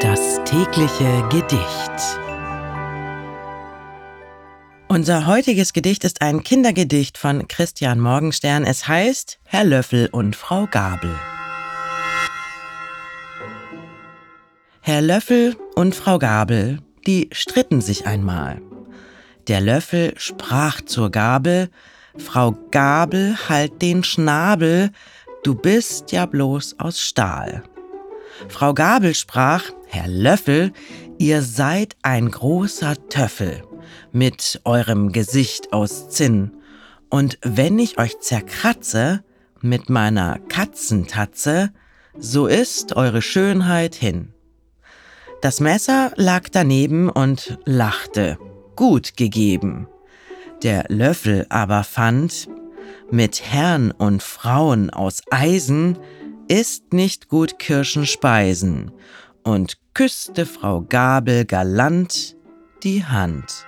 Das tägliche Gedicht. Unser heutiges Gedicht ist ein Kindergedicht von Christian Morgenstern. Es heißt Herr Löffel und Frau Gabel. Herr Löffel und Frau Gabel, die stritten sich einmal. Der Löffel sprach zur Gabel, Frau Gabel, halt den Schnabel, du bist ja bloß aus Stahl. Frau Gabel sprach, Herr Löffel, ihr seid ein großer Töffel mit eurem Gesicht aus Zinn, und wenn ich euch zerkratze mit meiner Katzentatze, so ist eure Schönheit hin. Das Messer lag daneben und lachte, gut gegeben. Der Löffel aber fand, mit Herrn und Frauen aus Eisen ist nicht gut Kirschen speisen und küsste Frau Gabel galant die Hand.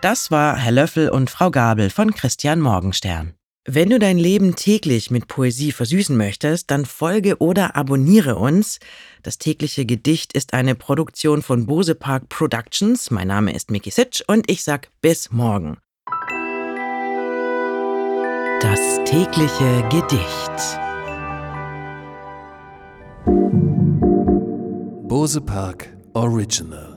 Das war Herr Löffel und Frau Gabel von Christian Morgenstern. Wenn du dein Leben täglich mit Poesie versüßen möchtest, dann folge oder abonniere uns. Das tägliche Gedicht ist eine Produktion von Bose Park Productions. Mein Name ist Mickey Sitch und ich sag bis morgen. Das tägliche Gedicht. Bose Park Original